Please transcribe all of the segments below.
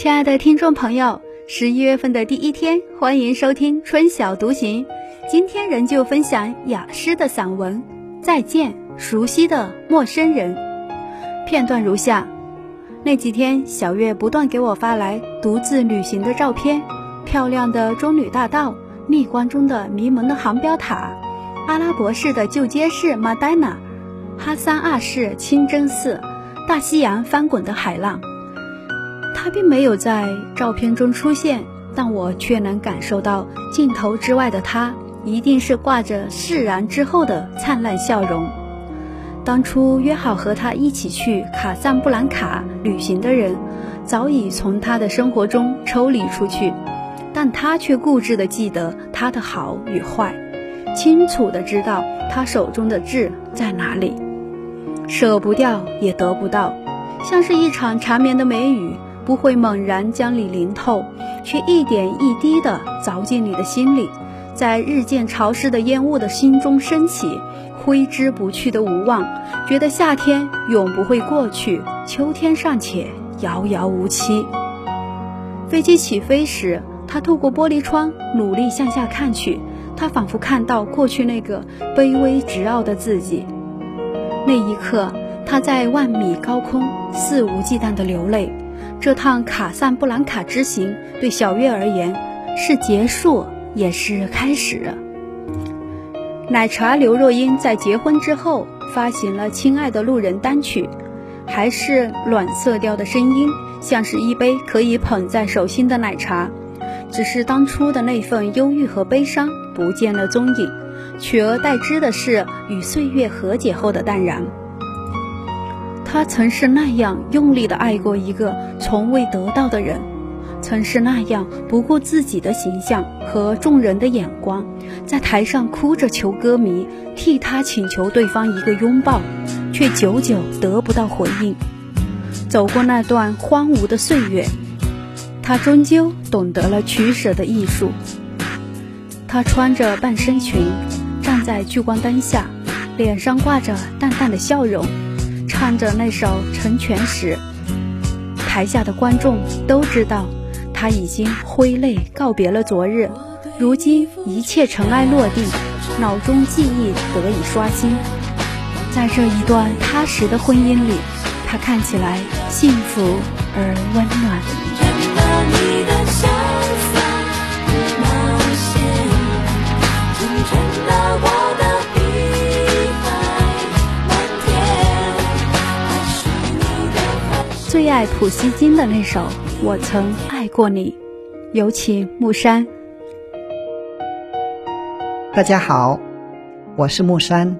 亲爱的听众朋友，十一月份的第一天，欢迎收听春晓独行。今天仍旧分享雅诗的散文《再见，熟悉的陌生人》。片段如下：那几天，小月不断给我发来独自旅行的照片，漂亮的棕榈大道，逆光中的迷蒙的航标塔，阿拉伯式的旧街市马黛娜，哈桑二世清真寺，大西洋翻滚的海浪。他并没有在照片中出现，但我却能感受到镜头之外的他，一定是挂着释然之后的灿烂笑容。当初约好和他一起去卡萨布兰卡旅行的人，早已从他的生活中抽离出去，但他却固执地记得他的好与坏，清楚地知道他手中的痣在哪里，舍不掉也得不到，像是一场缠绵的梅雨。不会猛然将你淋透，却一点一滴地凿进你的心里，在日渐潮湿的烟雾的心中升起，挥之不去的无望。觉得夏天永不会过去，秋天尚且遥遥无期。飞机起飞时，他透过玻璃窗努力向下看去，他仿佛看到过去那个卑微执傲的自己。那一刻，他在万米高空肆无忌惮地流泪。这趟卡萨布兰卡之行对小月而言是结束，也是开始。奶茶刘若英在结婚之后发行了《亲爱的路人》单曲，还是暖色调的声音，像是一杯可以捧在手心的奶茶。只是当初的那份忧郁和悲伤不见了踪影，取而代之的是与岁月和解后的淡然。他曾是那样用力的爱过一个从未得到的人，曾是那样不顾自己的形象和众人的眼光，在台上哭着求歌迷替他请求对方一个拥抱，却久久得不到回应。走过那段荒芜的岁月，他终究懂得了取舍的艺术。他穿着半身裙，站在聚光灯下，脸上挂着淡淡的笑容。唱着那首《成全时》，台下的观众都知道，他已经挥泪告别了昨日。如今一切尘埃落定，脑中记忆得以刷新。在这一段踏实的婚姻里，他看起来幸福而温暖。最爱普希金的那首《我曾爱过你》，有请木山。大家好，我是木山，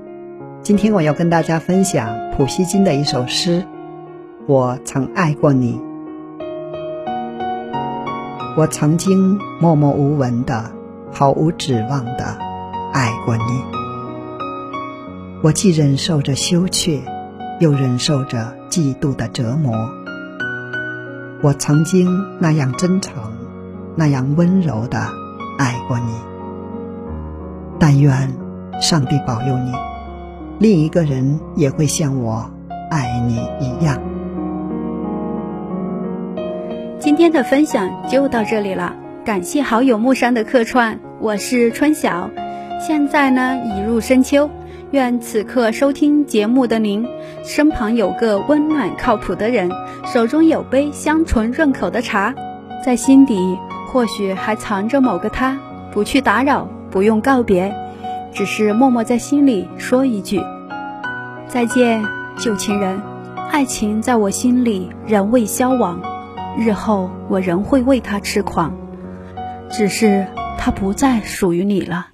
今天我要跟大家分享普希金的一首诗《我曾爱过你》。我曾经默默无闻的、毫无指望的爱过你，我既忍受着羞怯，又忍受着嫉妒的折磨。我曾经那样真诚，那样温柔的爱过你。但愿上帝保佑你，另一个人也会像我爱你一样。今天的分享就到这里了，感谢好友木山的客串，我是春晓。现在呢，已入深秋。愿此刻收听节目的您，身旁有个温暖靠谱的人，手中有杯香醇润口的茶，在心底或许还藏着某个他，不去打扰，不用告别，只是默默在心里说一句：再见，旧情人。爱情在我心里仍未消亡，日后我仍会为他痴狂，只是他不再属于你了。